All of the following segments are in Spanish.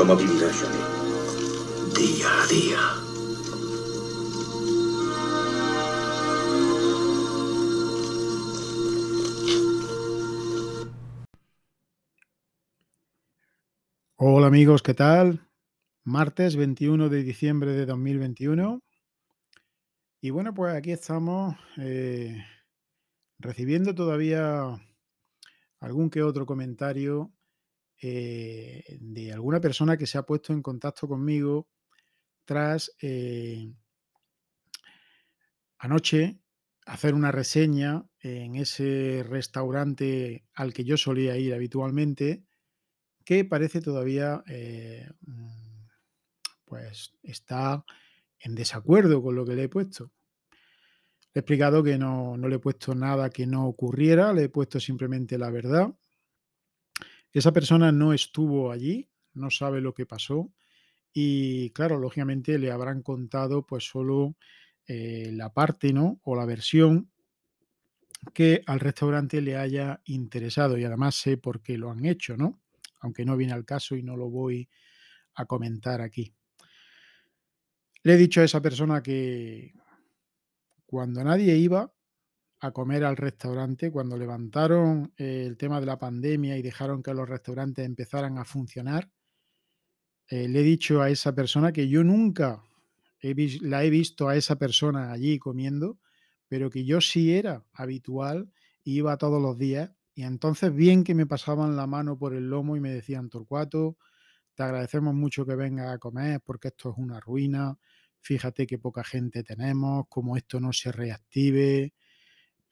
¿Cómo vivirá Johnny? Día a día. Hola amigos, ¿qué tal? Martes 21 de diciembre de 2021. Y bueno, pues aquí estamos eh, recibiendo todavía algún que otro comentario eh, de alguna persona que se ha puesto en contacto conmigo tras eh, anoche hacer una reseña en ese restaurante al que yo solía ir habitualmente que parece todavía eh, mm, pues está en desacuerdo con lo que le he puesto. Le he explicado que no, no, le he puesto nada que no ocurriera, le he puesto simplemente la verdad. Esa persona no estuvo allí, no sabe lo que pasó y claro, lógicamente le habrán contado pues solo eh, la parte, ¿no? O la versión que al restaurante le haya interesado y además sé por qué lo han hecho, ¿no? aunque no viene al caso y no lo voy a comentar aquí. Le he dicho a esa persona que cuando nadie iba a comer al restaurante, cuando levantaron el tema de la pandemia y dejaron que los restaurantes empezaran a funcionar, eh, le he dicho a esa persona que yo nunca la he visto a esa persona allí comiendo, pero que yo sí era habitual, iba todos los días y entonces bien que me pasaban la mano por el lomo y me decían, Torcuato, te agradecemos mucho que vengas a comer porque esto es una ruina, fíjate qué poca gente tenemos, como esto no se reactive,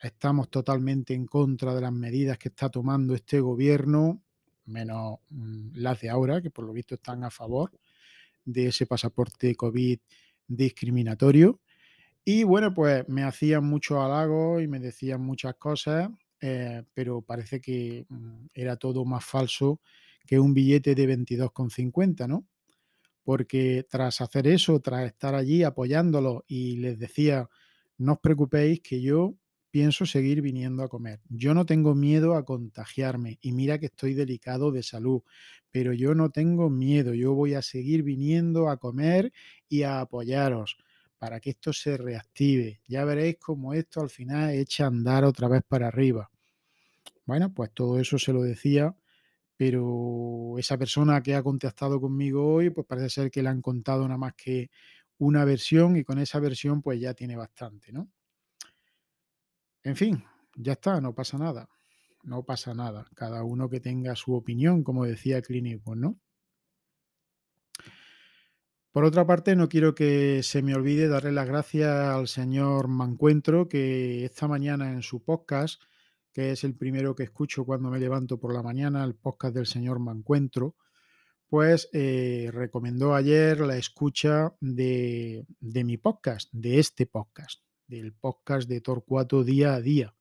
estamos totalmente en contra de las medidas que está tomando este gobierno, menos mm, las de ahora, que por lo visto están a favor de ese pasaporte COVID discriminatorio. Y bueno, pues me hacían muchos halagos y me decían muchas cosas eh, pero parece que mm, era todo más falso que un billete de 22,50, ¿no? Porque tras hacer eso, tras estar allí apoyándolo y les decía, no os preocupéis que yo pienso seguir viniendo a comer. Yo no tengo miedo a contagiarme y mira que estoy delicado de salud, pero yo no tengo miedo, yo voy a seguir viniendo a comer y a apoyaros para que esto se reactive. Ya veréis cómo esto al final echa a andar otra vez para arriba. Bueno, pues todo eso se lo decía, pero esa persona que ha contactado conmigo hoy, pues parece ser que le han contado nada más que una versión y con esa versión pues ya tiene bastante, ¿no? En fin, ya está, no pasa nada. No pasa nada. Cada uno que tenga su opinión, como decía Clínico, ¿no? Por otra parte, no quiero que se me olvide darle las gracias al señor Mancuentro, que esta mañana en su podcast, que es el primero que escucho cuando me levanto por la mañana, el podcast del señor Mancuentro, pues eh, recomendó ayer la escucha de, de, mi podcast, de este podcast, del podcast de Torcuato día a día.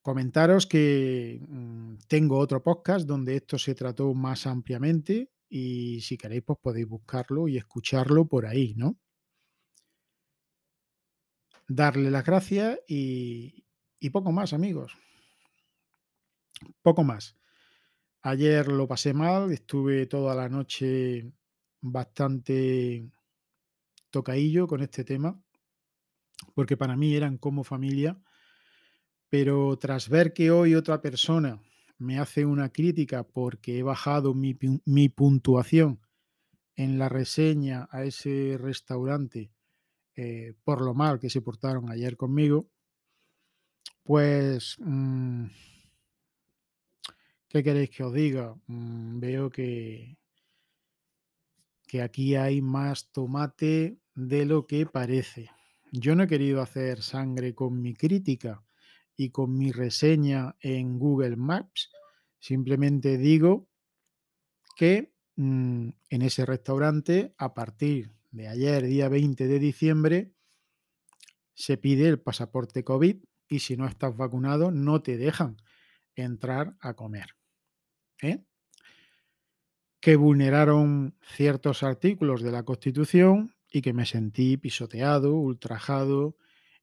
Comentaros que mmm, tengo otro podcast donde esto se trató más ampliamente, y si queréis, pues podéis buscarlo y escucharlo por ahí, ¿no? Darle las gracias y, y poco más, amigos. Poco más. Ayer lo pasé mal, estuve toda la noche bastante tocaillo con este tema, porque para mí eran como familia, pero tras ver que hoy otra persona me hace una crítica porque he bajado mi, mi puntuación en la reseña a ese restaurante eh, por lo mal que se portaron ayer conmigo, pues, mmm, ¿qué queréis que os diga? Mmm, veo que, que aquí hay más tomate de lo que parece. Yo no he querido hacer sangre con mi crítica y con mi reseña en Google Maps, simplemente digo que mmm, en ese restaurante, a partir de ayer, día 20 de diciembre, se pide el pasaporte COVID y si no estás vacunado no te dejan entrar a comer. ¿eh? Que vulneraron ciertos artículos de la Constitución y que me sentí pisoteado, ultrajado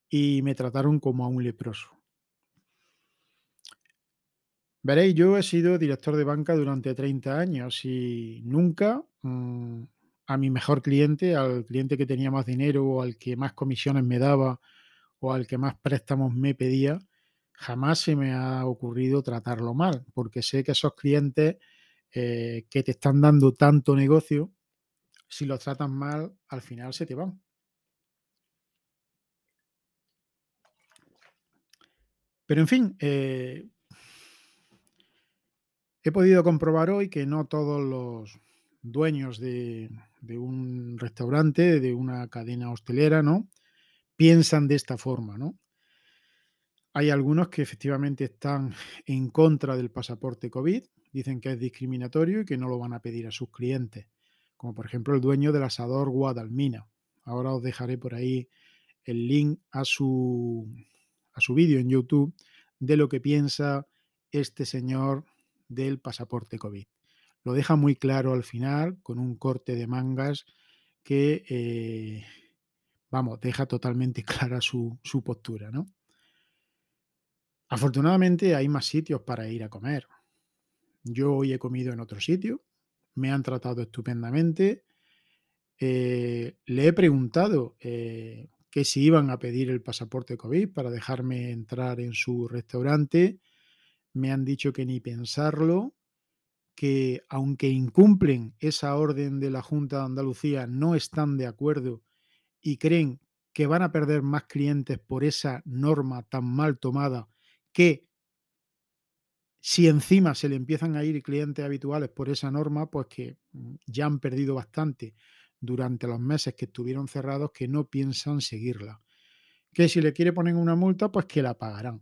y me trataron como a un leproso. Veréis, yo he sido director de banca durante 30 años y nunca mm, a mi mejor cliente, al cliente que tenía más dinero o al que más comisiones me daba o al que más préstamos me pedía, jamás se me ha ocurrido tratarlo mal, porque sé que esos clientes eh, que te están dando tanto negocio, si los tratas mal, al final se te van. Pero en fin, eh, he podido comprobar hoy que no todos los dueños de, de un restaurante, de una cadena hostelera, ¿no? Piensan de esta forma, ¿no? Hay algunos que efectivamente están en contra del pasaporte COVID, dicen que es discriminatorio y que no lo van a pedir a sus clientes, como por ejemplo el dueño del asador Guadalmina. Ahora os dejaré por ahí el link a su, a su vídeo en YouTube de lo que piensa este señor del pasaporte COVID. Lo deja muy claro al final con un corte de mangas que, eh, vamos, deja totalmente clara su, su postura, ¿no? Afortunadamente hay más sitios para ir a comer. Yo hoy he comido en otro sitio, me han tratado estupendamente. eh, le he preguntado eh, que si iban a pedir el pasaporte COVID para dejarme entrar en su restaurante. Me han dicho que ni pensarlo, que aunque incumplen esa orden de la Junta de Andalucía, no están de acuerdo y creen que van a perder más clientes por esa norma tan mal tomada que si encima se le empiezan a ir clientes habituales por esa norma, pues que mm, ya han perdido bastante durante los meses que estuvieron cerrados que no piensan seguirla. Que si le quiere poner una multa, pues que la pagarán.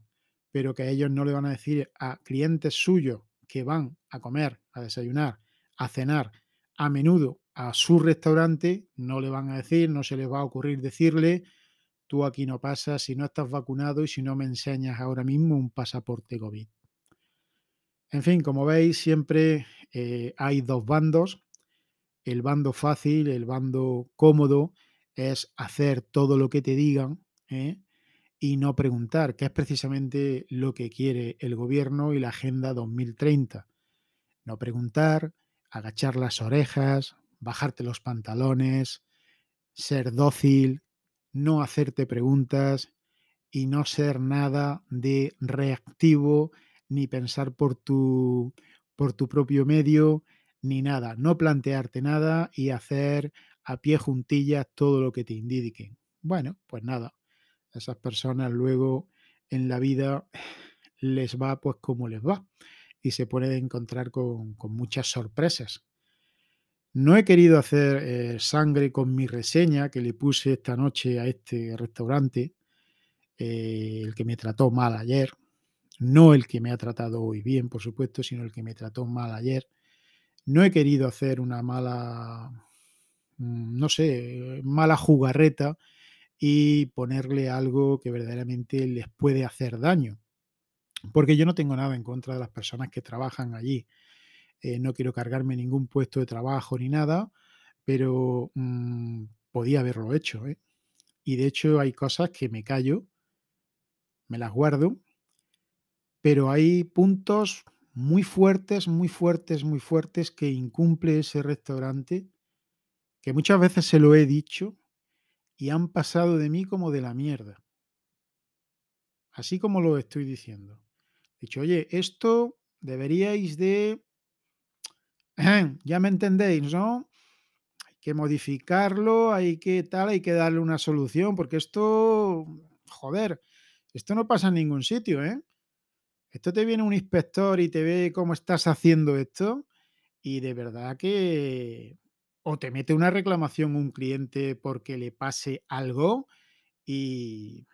Pero que ellos no le van a decir a clientes suyos que van a comer, a desayunar, a cenar a menudo a su restaurante, no le van a decir, no se les va a ocurrir decirle, tú aquí no pasas si no estás vacunado y si no me enseñas ahora mismo un pasaporte COVID. En fin, como veis, siempre eh, hay dos bandos. El bando fácil, el bando cómodo, es hacer todo lo que te digan ¿eh? y no preguntar, que es precisamente lo que quiere el gobierno y la Agenda 2030. No preguntar, agachar las orejas, bajarte los pantalones, ser dócil, no hacerte preguntas y no ser nada de reactivo ni pensar por tu, por tu propio medio, ni nada. No plantearte nada y hacer a pie juntillas todo lo que te indiquen. Bueno, pues nada, esas personas luego en la vida les va pues como les va y se pueden encontrar con, con muchas sorpresas. No he querido hacer eh, sangre con mi reseña que le puse esta noche a este restaurante, eh, el que me trató mal ayer, no el que me ha tratado hoy bien, por supuesto, sino el que me trató mal ayer. No he querido hacer una mala, mm, no sé, mala jugarreta y ponerle algo que verdaderamente les puede hacer daño. Porque yo no tengo nada en contra de las personas que trabajan allí. Eh, no quiero cargarme ningún puesto de trabajo ni nada, pero mm, podía haberlo hecho. ¿eh? Y de hecho hay cosas que me callo, me las guardo, pero hay puntos muy fuertes, muy fuertes, muy fuertes que incumple ese restaurante, que muchas veces se lo he dicho y han pasado de mí como de la mierda. Así como lo estoy diciendo. He dicho, oye, esto deberíais de... Ya me entendéis, ¿no? Hay que modificarlo, hay que tal, hay que darle una solución, porque esto, joder, esto no pasa en ningún sitio, ¿eh? Esto te viene un inspector y te ve cómo estás haciendo esto y de verdad que o te mete una reclamación un cliente porque le pase algo y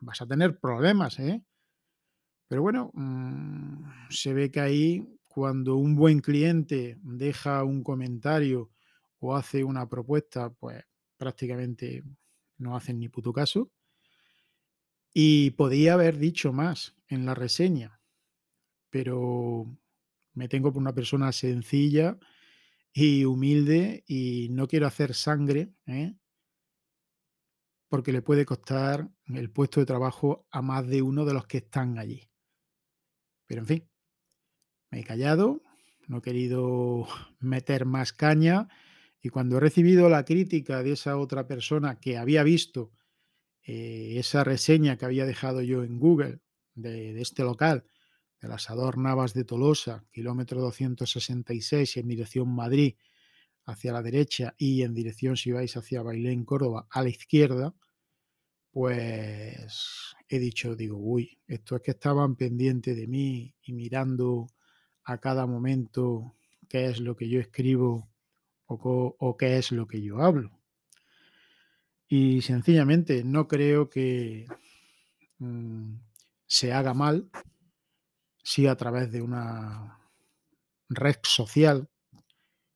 vas a tener problemas, ¿eh? Pero bueno, mm, se ve que ahí cuando un buen cliente deja un comentario o hace una propuesta, pues prácticamente no hacen ni puto caso. Y podía haber dicho más en la reseña, pero me tengo por una persona sencilla y humilde y no quiero hacer sangre, ¿eh? porque le puede costar el puesto de trabajo a más de uno de los que están allí. Pero en fin, me he callado, no he querido meter más caña y cuando he recibido la crítica de esa otra persona que había visto eh, esa reseña que había dejado yo en Google de, de este local, del asador Navas de Tolosa, kilómetro 266 en dirección Madrid hacia la derecha y en dirección si vais hacia Bailén, Córdoba, a la izquierda, pues he dicho, digo, uy, esto es que estaban pendientes de mí y mirando a cada momento qué es lo que yo escribo o, qué es lo que yo hablo. Y sencillamente no creo que mm, se haga mal si a través de una red social,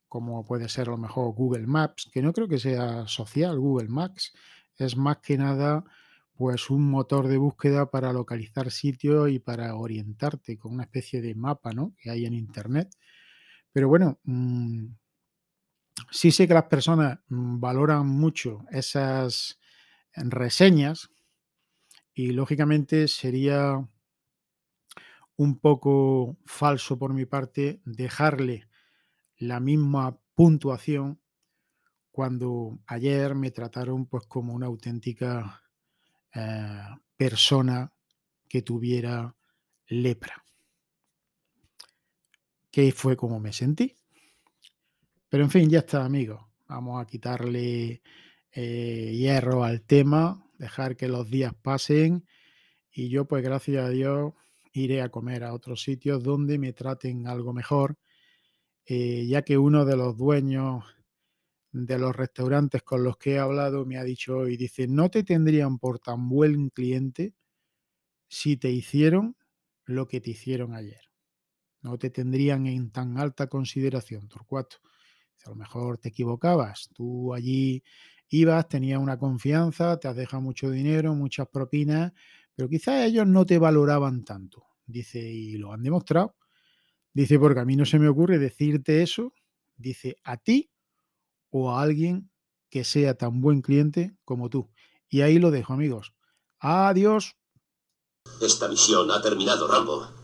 como puede ser a lo mejor Google Maps, que no creo que sea social Google Maps, es más que nada pues un motor de búsqueda para localizar sitios y para orientarte con una especie de mapa, ¿no? Que hay en internet. Pero bueno, mm, sí sé que las personas mm, valoran mucho esas reseñas y lógicamente sería un poco falso por mi parte dejarle la misma puntuación cuando ayer me trataron pues como una auténtica eh, persona que tuviera lepra, que fue como me sentí. Pero en fin, ya está, amigos. Vamos a quitarle eh, hierro al tema, dejar que los días pasen y yo, pues gracias a Dios, iré a comer a otros sitios donde me traten algo mejor, eh, ya que uno de los dueños de los restaurantes con los que he hablado me ha dicho hoy, dice, no te tendrían por tan buen cliente si te hicieron lo que te hicieron ayer. No te tendrían en tan alta consideración, Torcuato. A lo mejor te equivocabas. Tú allí ibas, tenías una confianza, te has dejado mucho dinero, muchas propinas, pero quizás ellos no te valoraban tanto. Dice, y lo han demostrado. Dice, porque a mí no se me ocurre decirte eso, dice, a ti o a alguien que sea tan buen cliente como tú. Y ahí lo dejo, amigos. Adiós. Esta misión ha terminado, Rambo.